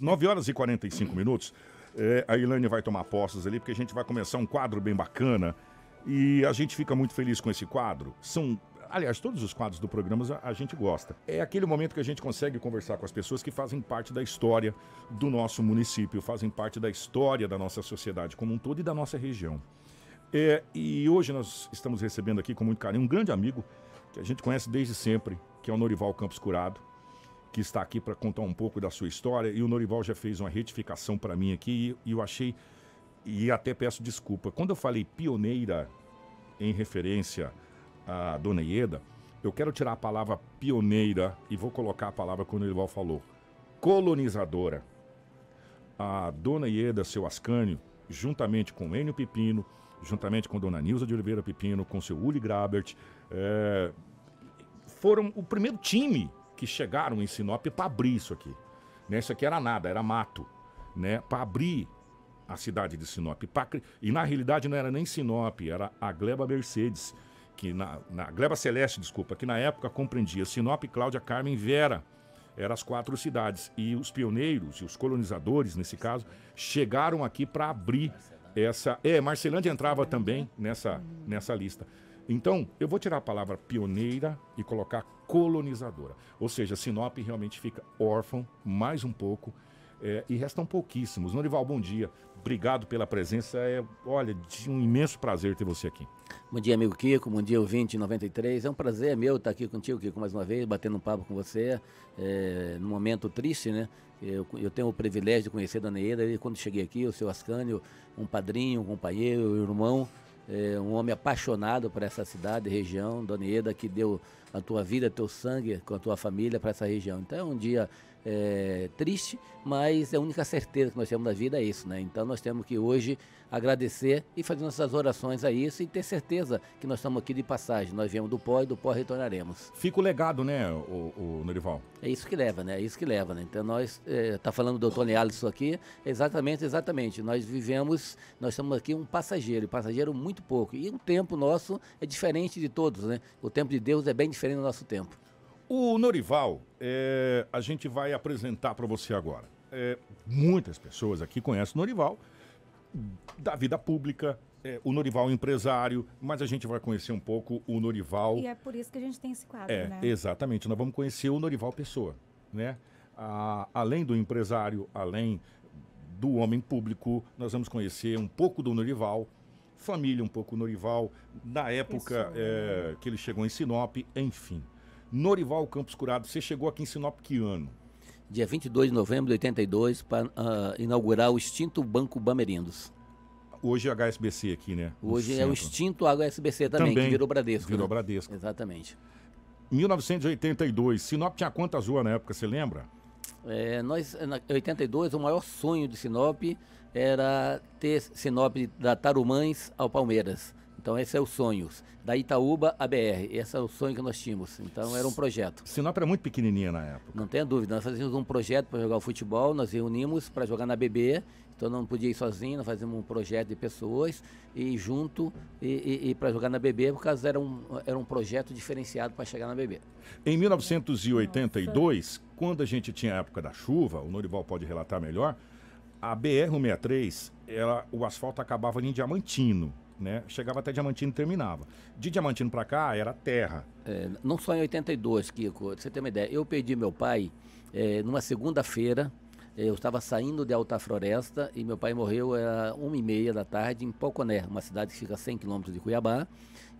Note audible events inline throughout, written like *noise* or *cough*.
9 horas e 45 minutos. É, a Ilane vai tomar posses ali, porque a gente vai começar um quadro bem bacana. E a gente fica muito feliz com esse quadro. São. Aliás, todos os quadros do programa a, a gente gosta. É aquele momento que a gente consegue conversar com as pessoas que fazem parte da história do nosso município, fazem parte da história da nossa sociedade como um todo e da nossa região. É, e hoje nós estamos recebendo aqui com muito carinho um grande amigo que a gente conhece desde sempre, que é o Norival Campos Curado que está aqui para contar um pouco da sua história. E o Norival já fez uma retificação para mim aqui e, eu achei, e até peço desculpa. Quando eu falei pioneira em referência à Dona Ieda, eu quero tirar a palavra pioneira e vou colocar a palavra que o Norival falou: colonizadora. A Dona Ieda, seu Ascânio, juntamente com Enio Pepino, juntamente com Dona Nilza de Oliveira Pepino, com seu Uli Grabert, é, foram o primeiro time que chegaram em Sinop para abrir isso aqui. Né? Isso aqui era nada, era mato. Né? Para abrir a cidade de Sinop. Pra... E na realidade não era nem Sinop, era a Gleba Mercedes, que na, na Gleba Celeste, desculpa, que na época compreendia Sinop, Cláudia, Carmen, Vera. Eram as quatro cidades. E os pioneiros e os colonizadores, nesse caso, chegaram aqui para abrir essa. É, Marcelândia entrava também nessa, nessa lista. Então, eu vou tirar a palavra pioneira e colocar colonizadora. Ou seja, Sinop realmente fica órfão mais um pouco é, e restam pouquíssimos. Norival, bom dia. Obrigado pela presença. É, olha, de um imenso prazer ter você aqui. Bom dia, amigo Kiko. Bom dia, ouvinte 93. É um prazer meu estar aqui contigo, Kiko, mais uma vez, batendo um papo com você. É, num momento triste, né? Eu, eu, tenho o privilégio de conhecer a Dona. E quando cheguei aqui, o seu Ascânio, um padrinho, um companheiro, um irmão é, um homem apaixonado por essa cidade, região, Dona Ieda, que deu a tua vida, teu sangue com a tua família para essa região. Então é um dia é, triste, mas a única certeza que nós temos da vida é isso, né? Então nós temos que hoje agradecer e fazer nossas orações a isso e ter certeza que nós estamos aqui de passagem. Nós viemos do pó e do pó retornaremos. Fica o legado, né, o, o Norival? É isso que leva, né? É isso que leva, né? Então nós, é, tá falando do Tony Alisson aqui, exatamente, exatamente. Nós vivemos, nós estamos aqui um passageiro, passageiro muito pouco. E o tempo nosso é diferente de todos, né? O tempo de Deus é bem diferente do nosso tempo. O Norival, é, a gente vai apresentar para você agora. É, muitas pessoas aqui conhecem o Norival da vida pública, é, o Norival empresário, mas a gente vai conhecer um pouco o Norival. E é por isso que a gente tem esse quadro, é, né? Exatamente, nós vamos conhecer o Norival Pessoa, né? A, além do empresário, além do homem público, nós vamos conhecer um pouco do Norival, família um pouco do Norival, na época é, que ele chegou em Sinop, enfim. Norival Campos Curado, você chegou aqui em Sinop que ano? Dia 22 de novembro de 82, para uh, inaugurar o extinto Banco Bamerindos. Hoje é HSBC aqui, né? Hoje é o extinto HSBC também, também que virou Bradesco. Virou né? Bradesco. Exatamente. 1982, Sinop tinha quantas ruas na época, você lembra? É, nós, em 82, o maior sonho de Sinop era ter Sinop da Tarumães ao Palmeiras. Então esse é o sonho. Da Itaúba à BR. Esse é o sonho que nós tínhamos. Então era um projeto. Sinop era muito pequenininha na época. Não tenha dúvida. Nós fazíamos um projeto para jogar o futebol, nós reunimos para jogar na BB. Então não podia ir sozinho, nós fazíamos um projeto de pessoas e junto e, e, e para jogar na BB, por causa era um, era um projeto diferenciado para chegar na BB. Em 1982, Nossa. quando a gente tinha a época da chuva, o Norival pode relatar melhor, a BR-163, ela, o asfalto acabava em Diamantino né? Chegava até Diamantino e terminava. De Diamantino para cá era terra. É, não só em 82, Kiko, você tem uma ideia. Eu perdi meu pai é, numa segunda-feira. É, eu estava saindo de Alta Floresta e meu pai morreu às uma e meia da tarde em Poconé, uma cidade que fica a 100 quilômetros de Cuiabá.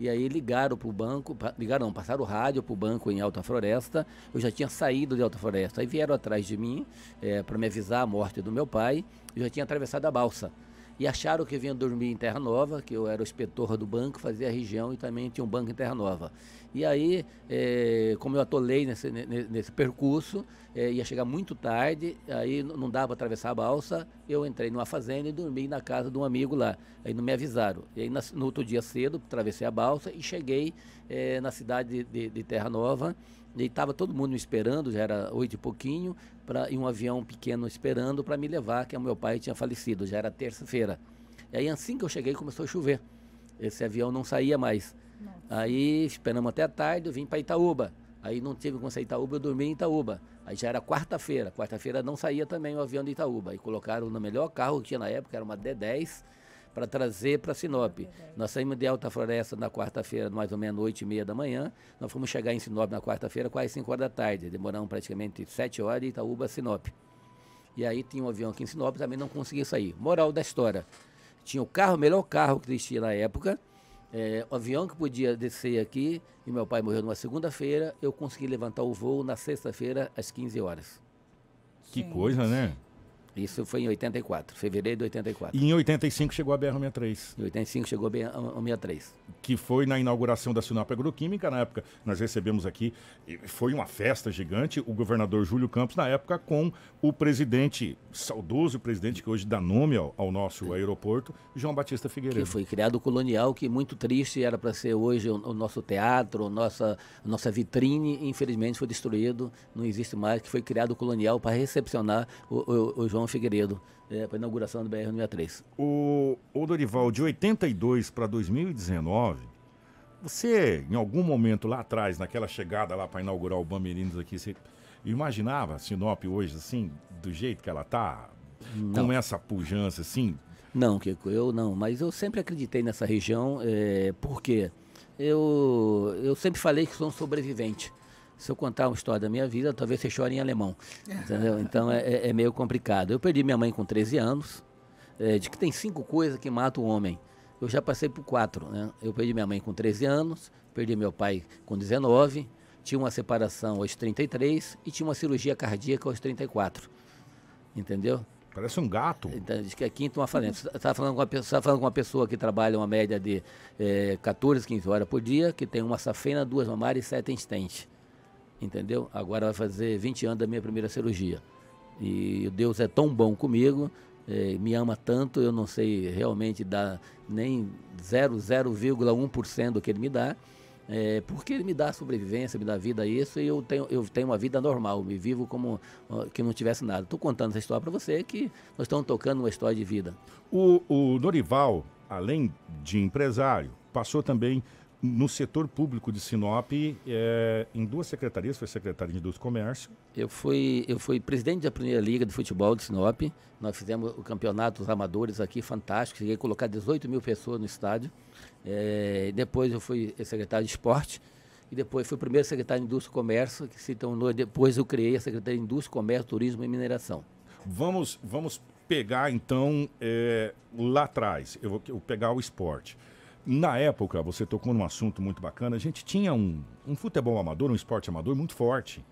E aí ligaram para o banco, ligaram, não, passaram o rádio para o banco em Alta Floresta. Eu já tinha saído de Alta Floresta. Aí vieram atrás de mim é, para me avisar a morte do meu pai. Eu já tinha atravessado a balsa e acharam que vinha dormir em Terra Nova, que eu era o inspetor do banco, fazia a região e também tinha um banco em Terra Nova. E aí, é, como eu atolei nesse, nesse percurso, é, ia chegar muito tarde, aí não dava para atravessar a balsa, eu entrei numa fazenda e dormi na casa de um amigo lá. Aí não me avisaram. E aí, no outro dia cedo, atravessei a balsa e cheguei é, na cidade de, de, de Terra Nova, e estava todo mundo me esperando, já era oito e pouquinho, pra, e um avião pequeno esperando para me levar, que o meu pai tinha falecido, já era terça-feira. E aí assim que eu cheguei começou a chover. Esse avião não saía mais. Nossa. Aí esperamos até a tarde, eu vim para Itaúba. Aí não tive como sair Itaúba, eu dormi em Itaúba. Aí já era quarta-feira. Quarta-feira não saía também o avião de Itaúba. Aí colocaram no melhor carro que tinha na época, era uma D10, para trazer para Sinop. Nós saímos de Alta Floresta na quarta-feira, mais ou menos 8 e meia da manhã. Nós fomos chegar em Sinop na quarta-feira, quase 5 horas da tarde. Demoramos praticamente 7 horas de Itaúba a Sinop. E aí tinha um avião aqui em Sinop, também não conseguia sair. Moral da história. Tinha o carro, o melhor carro que existia na época, é, o avião que podia descer aqui, e meu pai morreu numa segunda-feira, eu consegui levantar o voo na sexta-feira, às 15 horas. Que Sim. coisa, né? Isso foi em 84, fevereiro de 84. E em 85 chegou a BR-63. Em 85 chegou a BR-63. Que foi na inauguração da Sinop Agroquímica, na época nós recebemos aqui, foi uma festa gigante, o governador Júlio Campos, na época com o presidente, saudoso presidente que hoje dá nome ao, ao nosso aeroporto, João Batista Figueiredo. Que foi criado o colonial, que muito triste era para ser hoje o, o, nosso teatro, nossa, nossa vitrine, infelizmente foi destruído, não existe mais, que foi criado o colonial para recepcionar o, o, o João João Figueiredo, é, para a inauguração do BR-63. O, o Dorival, de 82 para 2019, você, em algum momento lá atrás, naquela chegada lá para inaugurar o Bamerinos aqui, você imaginava Sinop hoje, assim, do jeito que ela está? Com essa pujança, assim? Não, Kiko, eu não. Mas eu sempre acreditei nessa região, é, porque eu, eu sempre falei que sou um sobrevivente se eu contar uma história da minha vida, talvez você chore em alemão. *laughs* Entendeu? Então é, é, é meio complicado. Eu perdi minha mãe com 13 anos, é, de que tem cinco coisas que matam o homem. Eu já passei por quatro. Né? Eu perdi minha mãe com 13 anos, perdi meu pai com 19, tinha uma separação aos 33 e tinha uma cirurgia cardíaca aos 34. Entendeu? Parece um gato. Então, diz que é quinto uma falência. Você está falando, com uma pessoa, tá falando com uma pessoa que trabalha uma média de é, 14, 15 horas por dia, que tem uma safena, duas mamárias e sete estentes entendeu? Agora vai fazer 20 anos da minha primeira cirurgia. E Deus é tão bom comigo, é, me ama tanto, eu não sei realmente dar nem 0,1% do que ele me dá, é, porque ele me dá sobrevivência, me dá vida a isso, e eu tenho, eu tenho uma vida normal, me vivo como que não tivesse nada. Estou contando essa história para você, que nós estamos tocando uma história de vida. O, o Norival, além de empresário, passou também no setor público de Sinop, é, em duas secretarias, foi secretário de Indústria e Comércio. Eu fui, eu fui presidente da primeira liga de futebol de Sinop. Nós fizemos o campeonato dos amadores aqui, fantástico. Cheguei a colocar 18 mil pessoas no estádio. É, depois eu fui secretário de esporte. E depois fui primeiro secretário de Indústria e Comércio, que se tornou, depois eu criei a Secretaria de Indústria, Comércio, Turismo e Mineração. Vamos, vamos pegar então é, lá atrás, eu vou, eu vou pegar o esporte. Na época, você tocou num assunto muito bacana, a gente tinha um, um futebol amador, um esporte amador muito forte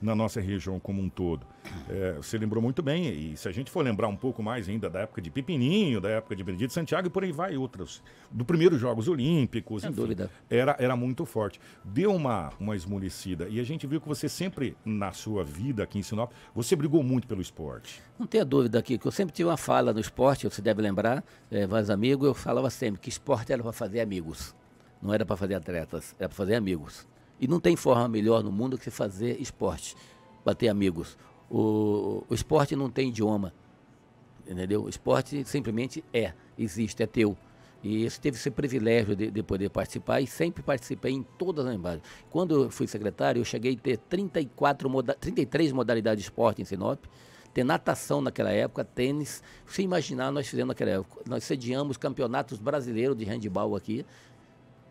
na nossa região como um todo. É, você lembrou muito bem, e se a gente for lembrar um pouco mais ainda da época de Pepininho, da época de Benedito Santiago e por aí vai outros, do primeiro Jogos Olímpicos, Sem enfim, dúvida. Era, era muito forte. Deu uma, uma esmorecida, e a gente viu que você sempre, na sua vida aqui em Sinop, você brigou muito pelo esporte. Não tenha dúvida aqui, que eu sempre tive uma fala no esporte, você deve lembrar, é, vários amigos, eu falava sempre que esporte era para fazer amigos, não era para fazer atletas, era para fazer amigos. E não tem forma melhor no mundo que fazer esporte, bater amigos. O, o esporte não tem idioma, entendeu? O esporte simplesmente é, existe, é teu. E esse teve esse privilégio de, de, poder participar e sempre participei em todas as embaixadas. Quando eu fui secretário, eu cheguei a ter 34 moda 33 modalidades de esporte em Sinop, ter natação naquela época, tênis. Se imaginar, nós fizemos naquela época. Nós sediamos campeonatos brasileiros de handball aqui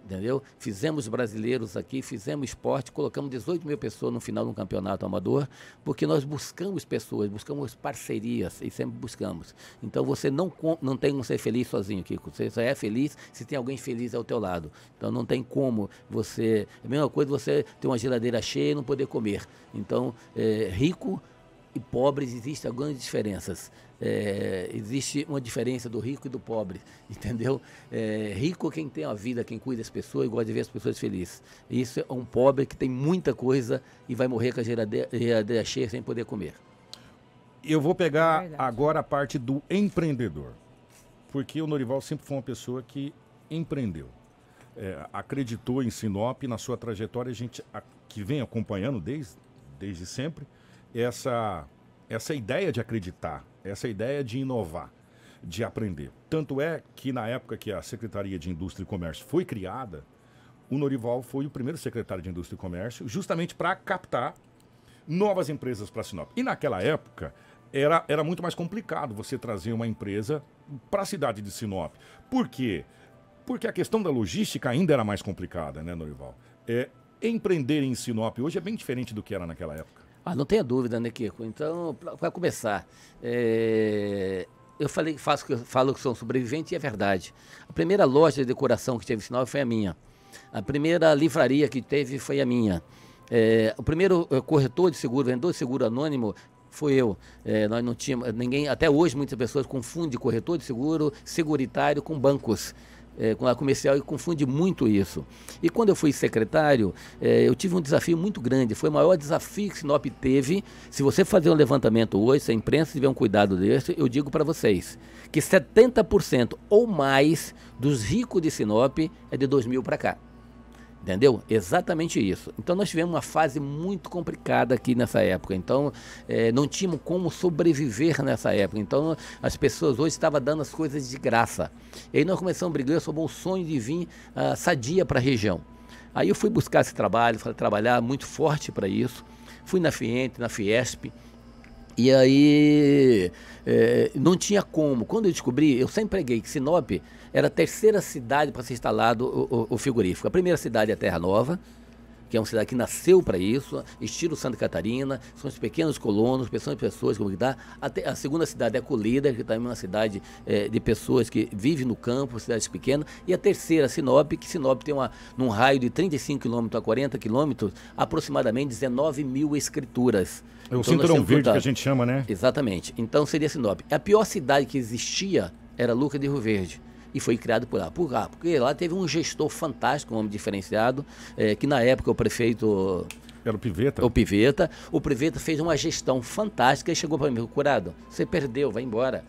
entendeu? Fizemos brasileiros aqui, fizemos esporte, colocamos 18 mil pessoas no final de um campeonato amador, porque nós buscamos pessoas, buscamos parcerias e sempre buscamos. Então você não, não tem como ser feliz sozinho, Kiko. Você só é feliz se tem alguém feliz ao teu lado. Então não tem como você. É a mesma coisa você ter uma geladeira cheia e não poder comer. Então, é, rico e pobres existem algumas diferenças. É, existe uma diferença do rico e do pobre, *laughs* entendeu? É, rico é quem tem a vida, quem cuida das pessoas e gosta de ver as pessoas felizes. Isso é um pobre que tem muita coisa e vai morrer com a geladeira, cheia sem poder comer. Eu vou pegar é agora a parte do empreendedor, porque o Norival sempre foi uma pessoa que empreendeu. É, acreditou em Sinop, na sua trajetória, a gente a, que vem acompanhando desde, desde sempre, essa, essa ideia de acreditar, essa ideia de inovar, de aprender. Tanto é que na época que a Secretaria de Indústria e Comércio foi criada, o Norival foi o primeiro secretário de Indústria e Comércio, justamente para captar novas empresas para Sinop. E naquela época era, era muito mais complicado você trazer uma empresa para a cidade de Sinop. Por quê? Porque a questão da logística ainda era mais complicada, né, Norival? É, empreender em Sinop hoje é bem diferente do que era naquela época. Ah, não tenha dúvida, né, Kiko? Então, para começar, é... eu falei, faço, falo que sou um sobrevivente e é verdade. A primeira loja de decoração que teve Sinop foi a minha. A primeira livraria que teve foi a minha. É, o primeiro é, corretor de seguro, vendedor de seguro anônimo, foi eu. É, nós não tínhamos, ninguém, até hoje muitas pessoas confundem corretor de seguro, seguritário com bancos é, a comercial e confunde muito isso. E quando eu fui secretário, é, eu tive um desafio muito grande. Foi o maior desafio que Sinop teve. Se você fazer um levantamento hoje, se a imprensa tiver um cuidado desse, eu digo para vocês que 70% ou mais dos ricos de Sinop é de 2000 para cá. Entendeu? Exatamente isso. Então nós tivemos uma fase muito complicada aqui nessa época. Então é, não tínhamos como sobreviver nessa época. Então as pessoas hoje estavam dando as coisas de graça. E aí nós começamos a brigar sobre o sonho de vir uh, sadia para a região. Aí eu fui buscar esse trabalho, fui trabalhar muito forte para isso. Fui na Fiente, na Fiesp. E aí é, não tinha como. Quando eu descobri, eu sempre preguei que Sinop era a terceira cidade para ser instalado o, o, o, frigorífico. A primeira cidade é Terra Nova, que é uma cidade que nasceu para isso, estilo Santa Catarina, são os pequenos colonos, pessoas pessoas como que dá. A, a segunda cidade é Colida, que também é uma cidade é, de pessoas que vivem no campo, cidades pequenas. E a terceira, Sinop, que Sinop tem uma, num raio de 35 quilômetros a 40 quilômetros, aproximadamente 19 mil escrituras. É o então, cinturão verde que a gente chama, né? Exatamente. Então seria Sinop. A pior cidade que existia era Luca de Rio Verde e foi criado por lá. Por lá, porque lá teve um gestor fantástico, um homem diferenciado, é, que na época o prefeito. Era o Piveta? O Piveta. O Piveta fez uma gestão fantástica e chegou para mim, curado, você perdeu, vai embora.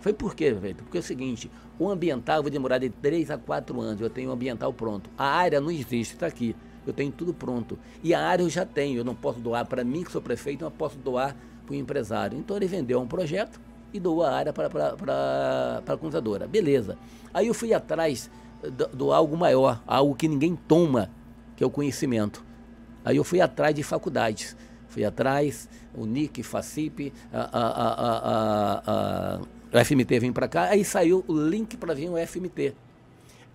Foi por quê, Piveta? Porque é o seguinte, o ambiental vai demorar de 3 a 4 anos, eu tenho o ambiental pronto. A área não existe, está aqui. Eu tenho tudo pronto. E a área eu já tenho, eu não posso doar para mim, que sou prefeito, mas posso doar para o empresário. Então ele vendeu um projeto e doou a área para a contadora. Beleza. Aí eu fui atrás do, do, algo maior, algo que ninguém toma, que é o conhecimento. Aí eu fui atrás de faculdades. Fui atrás, o NIC, FACIP, a, a, a, a, FMT vem para cá, aí saiu o link para vir o FMT.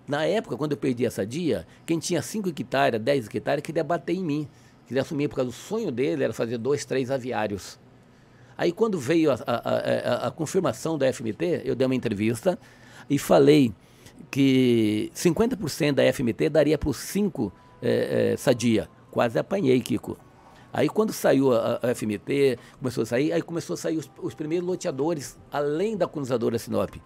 Na época, quando eu perdi essa dia, quem tinha 5 hectares, 10 hectares, queria bater em mim. Queria assumir, por causa do sonho dele era fazer dois, três aviários. Aí, quando veio a, a, a, a confirmação da FMT, eu dei uma entrevista e falei que 50% da FMT daria para os 5 é, é, Sadia. Quase apanhei, Kiko. Aí quando saiu a, a, FMT, começou a sair, aí começou a sair os, os primeiros loteadores, além da colonizadora Sinop.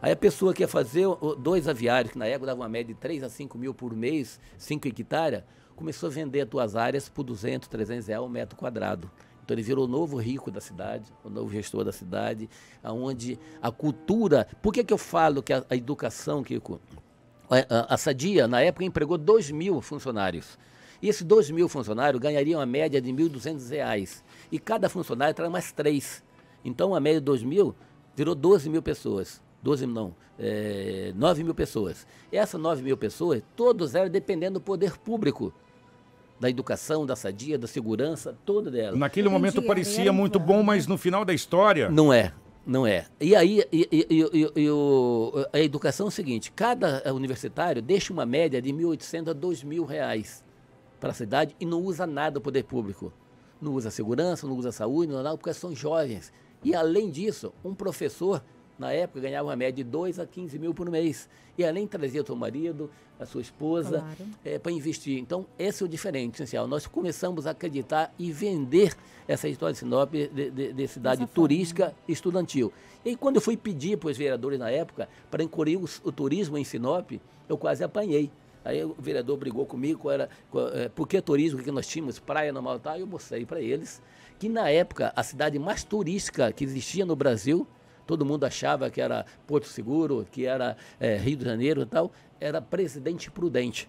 Aí a pessoa que ia fazer dois aviários, que na época dava uma média de 3 a 5 mil por mês, 5 hectares, começou a vender as tuas áreas por 200, 300 reais o metro quadrado. Então ele virou o novo rico da cidade, o novo gestor da cidade, aonde a cultura... Por que, que eu falo que a, a educação, Kiko... A, a, Sadia, na época, empregou 2 mil funcionários. E esses 2 mil funcionários ganhariam a média de R$ 1.200. E cada funcionário traz mais três. Então, a média de 2 mil virou 12 mil pessoas. 12 não, é, 9 mil pessoas. Essas 9 mil pessoas, todos eram dependendo do poder público. Da educação, da sadia, da segurança, toda dela. Naquele momento parecia muito bom, mas no final da história. Não é, não é. E aí, e, e, e, a educação é o seguinte: cada universitário deixa uma média de 1.800 a 2.000 reais para a cidade e não usa nada do poder público. Não usa segurança, não usa saúde, não nada, porque são jovens. E além disso, um professor na época, ganhava uma média de 2 a 15 mil por mês. E além trazia o seu marido, a sua esposa, claro. é, para investir. Então, esse é o diferente, essencial. Nós começamos a acreditar e vender essa história de Sinop, de, de, de cidade essa turística forma. estudantil. E quando eu fui pedir para os vereadores na época para incluir o, o, turismo em Sinop, eu quase apanhei. Aí o vereador brigou comigo, era, é, por que turismo, que nós tínhamos praia normal, tal, e eu mostrei para eles que na época a cidade mais turística que existia no Brasil todo mundo achava que era Porto Seguro, que era é, Rio de Janeiro e tal, era Presidente Prudente.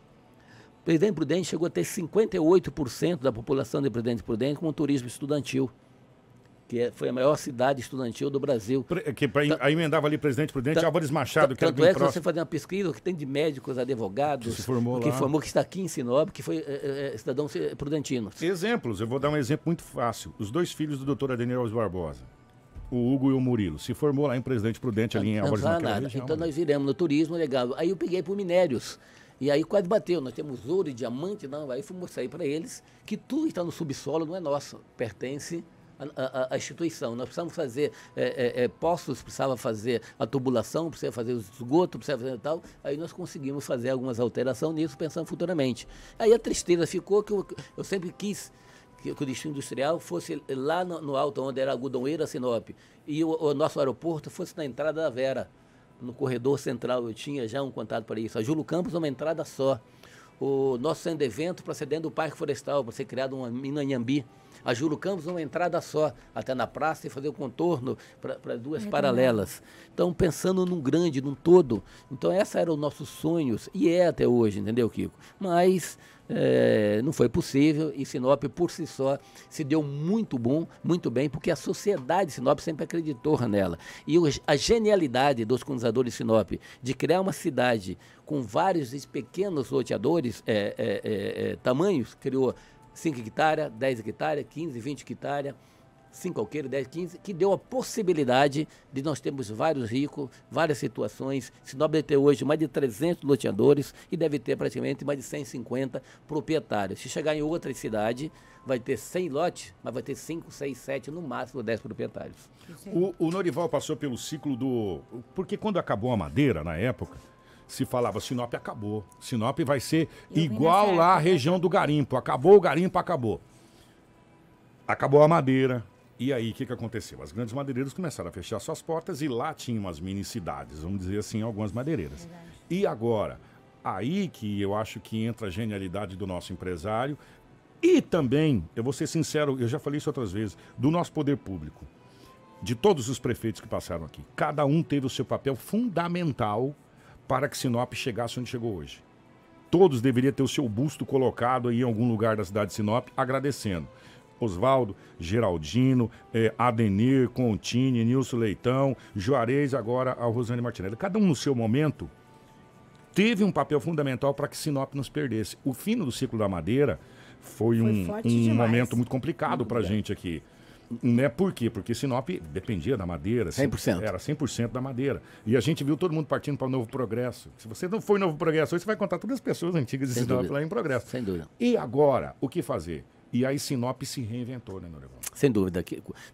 Presidente Prudente chegou a ter 58% da população de Presidente Prudente com turismo estudantil. que é, foi a maior cidade estudantil do Brasil. Que pra, aí emendava ali presidente Prudente Álvares Machado, que tanto era é que próximo. você fazer uma pesquisa que tem de médicos, advogados, que se formou que lá. formou, que está aqui em Sinop, que foi é, é, cidadão prudentino. Exemplos, eu vou dar um exemplo muito fácil. Os dois filhos do doutor Adenir Alves Barbosa o Hugo e o Murilo. Se formou lá em Presidente Prudente, ali em Álvares nada. Região, então né? nós viramos no turismo, legal. Aí eu peguei por minérios. E aí quase bateu. Nós temos ouro e diamante, não. Aí fomos sair para eles que tudo está no subsolo não é nosso, pertence à, instituição. Nós precisamos fazer é, é, é, poços, precisava fazer a tubulação, precisava fazer o esgoto, precisava fazer tal. Aí nós conseguimos fazer algumas alterações nisso, pensando futuramente. Aí a tristeza ficou que eu, eu sempre quis que, o destino industrial fosse lá no, no, alto, onde era Algodãoeira, Sinop, e o, o, nosso aeroporto fosse na entrada da Vera, no corredor central. Eu tinha já um contato para isso. A Júlio Campos, uma entrada só. O nosso centro de evento para ser dentro do Parque Florestal, para ser criado uma mina Inhambi. A Júlio Campos, uma entrada só, até na praça e fazer o contorno para duas é paralelas. Então, pensando num grande, num todo. Então, esses eram os nossos sonhos, e é até hoje, entendeu, Kiko? Mas é, não foi possível e Sinop por si só se deu muito bom, muito bem, porque a sociedade de Sinop sempre acreditou nela. E a genialidade dos colonizadores de Sinop de criar uma cidade com vários pequenos loteadores, é, é, é, é tamanhos, criou 5 hectares, 10 hectares, 15, 20 hectares 5 alqueires, 10, 15, que deu a possibilidade de nós termos vários ricos, várias situações. Sinop deve ter hoje mais de 300 loteadores e deve ter praticamente mais de 150 proprietários. Se chegar em outra cidade, vai ter 100 lotes, mas vai ter 5, 6, 7, no máximo 10 proprietários. O, o Norival passou pelo ciclo do... Porque quando acabou a madeira, na época, se falava Sinop acabou. Sinop vai ser igual lá a né? região do garimpo. Acabou o garimpo, acabou. Acabou a madeira, e aí, o que, que aconteceu? As grandes madeireiras começaram a fechar suas portas e lá tinham umas mini cidades, vamos dizer assim, algumas madeireiras. Verdade. E agora, aí que eu acho que entra a genialidade do nosso empresário e também, eu vou ser sincero, eu já falei isso outras vezes, do nosso poder público, de todos os prefeitos que passaram aqui. Cada um teve o seu papel fundamental para que Sinop chegasse onde chegou hoje. Todos deveriam ter o seu busto colocado aí em algum lugar da cidade de Sinop, agradecendo. Oswaldo, Geraldino, eh, Adenir, Contini, Nilson Leitão, Juarez, agora a Rosane Martinelli. Cada um no seu momento teve um papel fundamental para que Sinop nos perdesse. O fim do ciclo da madeira foi, foi um, um momento muito complicado para a gente aqui. Né? Por quê? Porque Sinop dependia da madeira. 100%. Era 100% da madeira. E a gente viu todo mundo partindo para o Novo Progresso. Se você não foi Novo Progresso, você vai contar todas as pessoas antigas de Sem Sinop dúvida. lá em Progresso. Sem dúvida. E agora, o que fazer? E aí Sinop se reinventou, né, Norival? Sem dúvida.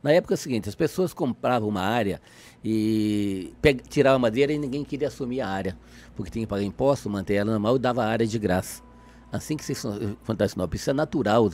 Na época é o seguinte, as pessoas compravam uma área e tiravam a madeira e ninguém queria assumir a área, porque tinha que pagar imposto, manter ela normal e dava a área de graça. Assim que se fantasma Sinop, isso é natural,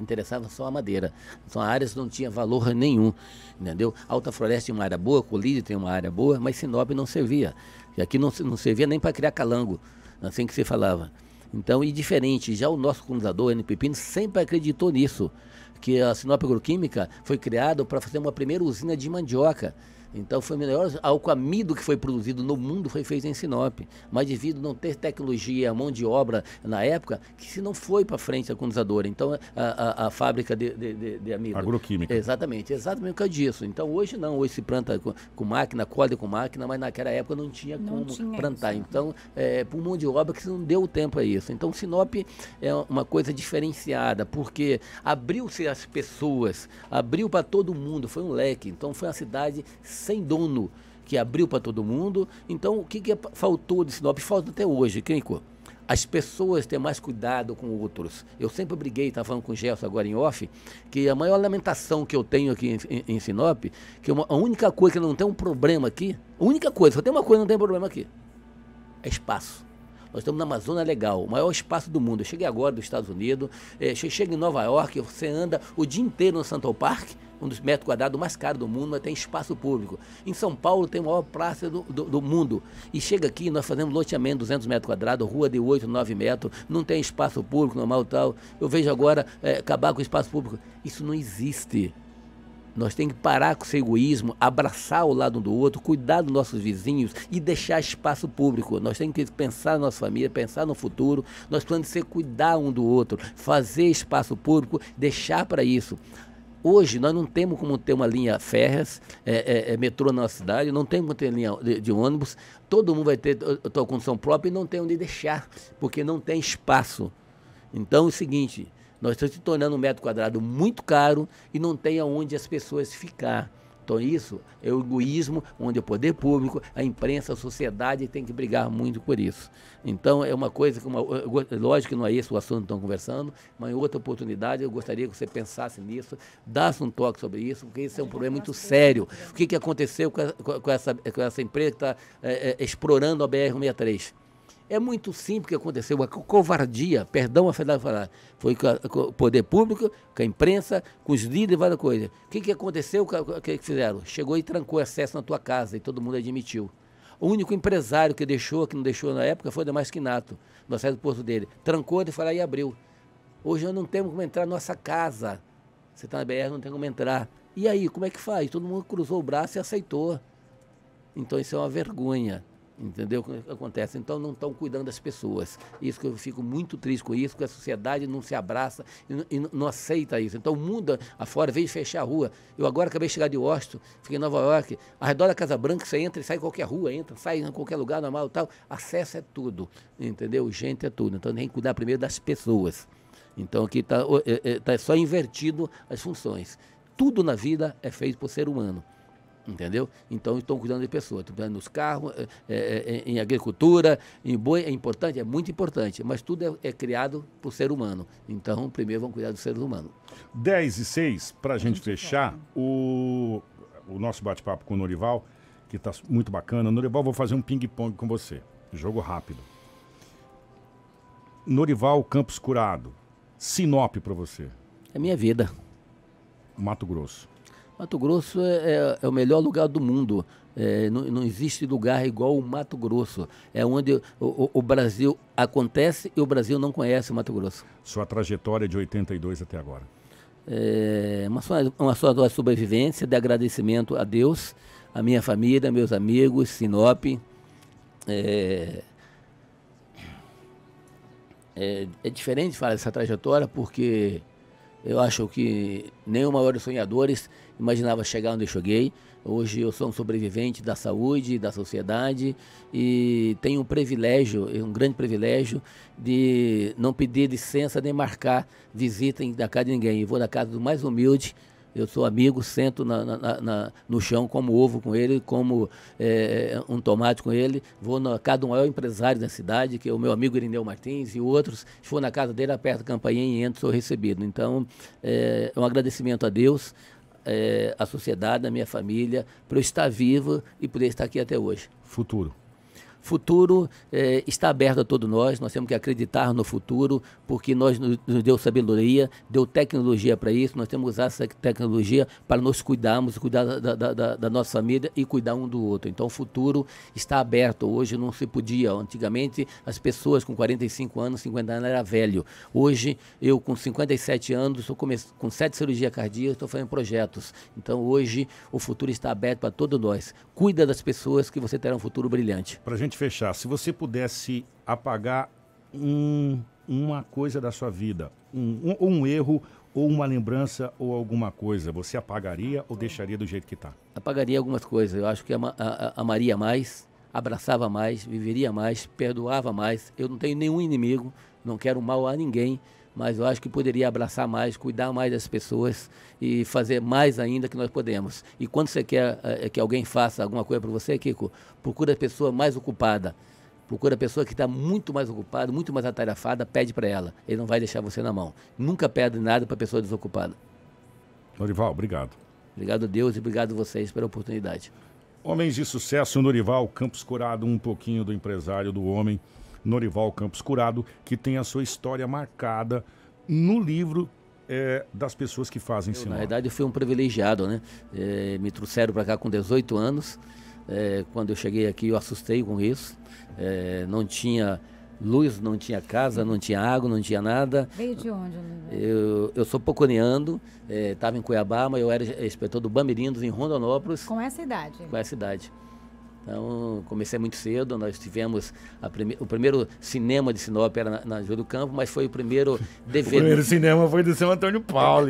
interessava só a madeira. São áreas que não tinha valor nenhum, entendeu? Alta Floresta tinha uma área boa, Colírio tem uma área boa, mas Sinop não servia. E aqui não, não servia nem para criar calango, assim que se falava. Então, e diferente, já o nosso colonizador, N. Pepino, sempre acreditou nisso, que a Sinop Agroquímica foi criada para fazer uma primeira usina de mandioca. Então foi o melhor alcoamido que foi produzido no mundo foi feito em Sinop. Mas devido a não ter tecnologia, mão de obra na época, que se não foi para frente a condensadora. Então a, a, a fábrica de, de, de, de amido. Agroquímica. Exatamente, exatamente por causa disso. Então hoje não, hoje se planta com, com máquina, colhe com máquina, mas naquela época não tinha não como tinha plantar. Isso. Então, é, por mão de obra que não deu tempo a isso. Então Sinop é uma coisa diferenciada, porque abriu-se as pessoas, abriu para todo mundo, foi um leque. Então foi uma cidade sem dono, que abriu para todo mundo. Então, o que, que faltou de Sinop? Falta até hoje, Kenko. As pessoas têm mais cuidado com outros. Eu sempre briguei, estava falando com o Gelson agora em off, que a maior lamentação que eu tenho aqui em, em, em Sinop, que uma, a única coisa que não tem um problema aqui, a única coisa, só tem uma coisa que não tem problema aqui, é espaço. Nós estamos na Amazônia Legal, o maior espaço do mundo. Eu cheguei agora dos Estados Unidos, é, chega em Nova York, você anda o dia inteiro no Central Park, um dos metros quadrados mais caros do mundo, mas tem espaço público. Em São Paulo tem a maior praça do, do, do mundo. E chega aqui, nós fazemos loteamento 200 metros quadrados, rua de 8, 9 metros, não tem espaço público normal tal. Eu vejo agora é, acabar com o espaço público. Isso não existe. Nós temos que parar com esse egoísmo, abraçar o lado um do outro, cuidar dos nossos vizinhos e deixar espaço público. Nós temos que pensar na nossa família, pensar no futuro. Nós precisamos ser cuidar um do outro, fazer espaço público, deixar para isso Hoje nós não temos como ter uma linha férreas, é, é, é metrô na nossa cidade, não temos como ter linha de, de, ônibus, todo mundo vai ter sua condição própria e não tem onde deixar, porque não tem espaço. Então é o seguinte, nós estamos se tornando um metro quadrado muito caro e não tem aonde as pessoas ficar. Então, isso é o egoísmo, onde o poder público, a imprensa, a sociedade tem que brigar muito por isso. Então, é uma coisa que, uma, lógico que não é esse o assunto que estão conversando, mas em outra oportunidade eu gostaria que você pensasse nisso, dasse um toque sobre isso, porque isso é um problema muito sério. O que, que aconteceu com, a, com, essa, com essa empresa que está é, é, explorando a BR-163? É muito simples o que aconteceu, a covardia, perdão a falar, foi com, o poder público, com a imprensa, com os líderes, várias coisas. O que, que aconteceu, o que, que fizeram? Chegou e trancou acesso na tua casa e todo mundo admitiu. O único empresário que deixou, que não deixou na época, foi o Damás Quinato, no acesso do posto dele. Trancou e foi lá e abriu. Hoje nós não temos como entrar na nossa casa. Você está na BR, não tem como entrar. E aí, como é que faz? Todo mundo cruzou o braço e aceitou. Então isso é uma vergonha. Entendeu o que acontece? Então não estão cuidando das pessoas. Isso que eu fico muito triste com isso, que a sociedade não se abraça e, e não aceita isso. Então o mundo afora veio fechar a rua. Eu agora acabei de chegar de Washington, fiquei em Nova York, ao redor da Casa Branca, você entra e sai em qualquer rua, entra, sai em qualquer lugar normal tal. Acesso é tudo, entendeu? Gente é tudo. Então tem que cuidar primeiro das pessoas. Então aqui está é, é, tá só invertido as funções. Tudo na vida é feito por ser humano entendeu? Então estão cuidando de pessoas, estão cuidando nos carros, é, é, é, em agricultura, em boi, é importante, é muito importante, mas tudo é, é criado por ser humano. Então, primeiro vamos cuidar do ser humano. 10 e 6, para a gente fechar, o, o nosso bate-papo com o Norival, que está muito bacana. Norival, vou fazer um ping-pong com você, jogo rápido. Norival Campos Curado, Sinop para você. É minha vida. Mato Grosso. Mato Grosso é, é, é o melhor lugar do mundo. É, não, não, existe lugar igual o Mato Grosso. É onde o, o, o, Brasil acontece e o Brasil não conhece o Mato Grosso. Sua trajetória de 82 até agora? É uma, uma só sobrevivência, de agradecimento a Deus, a minha família, meus amigos, Sinop. É, é, é diferente falar dessa trajetória porque eu acho que nem o maior dos sonhadores imaginava chegar onde eu cheguei. Hoje eu sou um sobrevivente da saúde, da sociedade e tenho um privilégio, um grande privilégio de não pedir licença nem marcar visita da casa de ninguém. Eu vou na casa do mais humilde, eu sou amigo, sento na, na, na, no chão, como ovo com ele, como é, um tomate com ele. Vou na casa do maior empresário da cidade, que é o meu amigo Irineu Martins, e outros. Se for na casa dele, aperto a campainha e entro, sou recebido. Então, é, é um agradecimento a Deus, é, à sociedade, à minha família, por eu estar vivo e poder estar aqui até hoje. Futuro futuro é, está aberto a todos nós, nós temos que acreditar no futuro, porque nós nos, deu sabedoria, deu tecnologia para isso, nós temos que usar essa tecnologia para nos cuidarmos, cuidar da, da, da, da, nossa família e cuidar um do outro. Então o futuro está aberto, hoje não se podia, antigamente as pessoas com 45 anos, 50 anos era velho, hoje eu com 57 anos, estou com sete cirurgias cardíacas, estou fazendo projetos, então hoje o futuro está aberto para todos nós, cuida das pessoas que você terá um futuro brilhante. Para gente fechar, se você pudesse apagar um, uma coisa da sua vida, um, um, um, erro ou uma lembrança ou alguma coisa, você apagaria ou deixaria do jeito que está? Apagaria algumas coisas. Eu acho que amaria mais, abraçava mais, viveria mais, perdoava mais. Eu não tenho nenhum inimigo, não quero mal a ninguém mas eu acho que poderia abraçar mais, cuidar mais das pessoas e fazer mais ainda que nós podemos. E quando você quer é, que alguém faça alguma coisa para você, Kiko, procura a pessoa mais ocupada. Procura a pessoa que está muito mais ocupada, muito mais atarefada, pede para ela. Ele não vai deixar você na mão. Nunca pede nada para a pessoa desocupada. Norival, obrigado. Obrigado a Deus e obrigado a vocês pela oportunidade. Homens de sucesso, Norival Campos Curado, um pouquinho do empresário do homem. Norival Campos Curado, que tem a sua história marcada no livro é, das pessoas que fazem cinema. Na verdade, eu fui um privilegiado, né? É, me trouxeram para cá com 18 anos. É, quando eu cheguei aqui, eu assustei com isso. É, não tinha luz, não tinha casa, não tinha água, não tinha nada. Veio de onde, Eu, eu sou poconeando, estava é, em Cuiabá, mas eu era inspetor do Bamirindos, em Rondonópolis. Com essa idade? Com essa idade. Então, comecei muito cedo. Nós tivemos prime... o primeiro cinema de Sinop era na, na Júlio Campo, mas foi o primeiro DVD. *laughs* o primeiro cinema foi do São Antônio Paulo.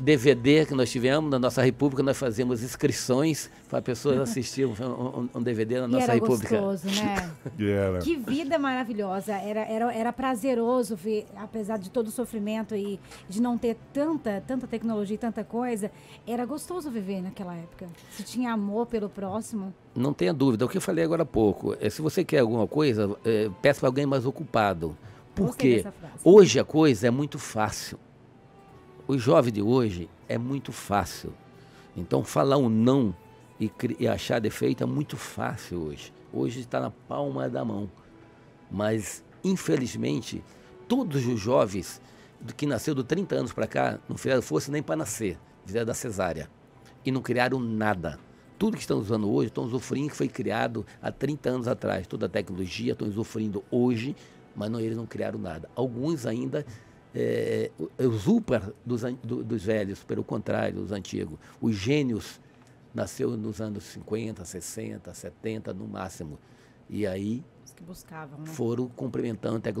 DVD que nós tivemos na nossa República, nós fazíamos inscrições para pessoas *laughs* assistirem um, um, DVD na nossa era República. Gostoso, né? *laughs* era. Que vida maravilhosa. Era, era, era prazeroso ver, apesar de todo o sofrimento e de não ter tanta, tanta tecnologia e tanta coisa, era gostoso viver naquela época. Se tinha amor pelo próximo. Não tenha dúvida. O que eu falei agora há pouco, é, se você quer alguma coisa, é, peça para alguém mais ocupado. Porque hoje a coisa é muito fácil. O jovem de hoje é muito fácil. Então, falar um não e, e achar defeito é muito fácil hoje. Hoje está na palma da mão. Mas, infelizmente, todos os jovens que nasceu de 30 anos para cá não fizeram força nem para nascer, fizeram da cesárea. E não criaram nada tudo que estão usando hoje, estão usufruindo que foi criado há 30 anos atrás. Toda a tecnologia estão usufruindo hoje, mas não, eles não criaram nada. Alguns ainda é, usurpam dos, do, dos velhos, pelo contrário, os antigos. Os gênios nasceu nos anos 50, 60, 70 no máximo. E aí buscavam, né? foram complementando a tecnologia.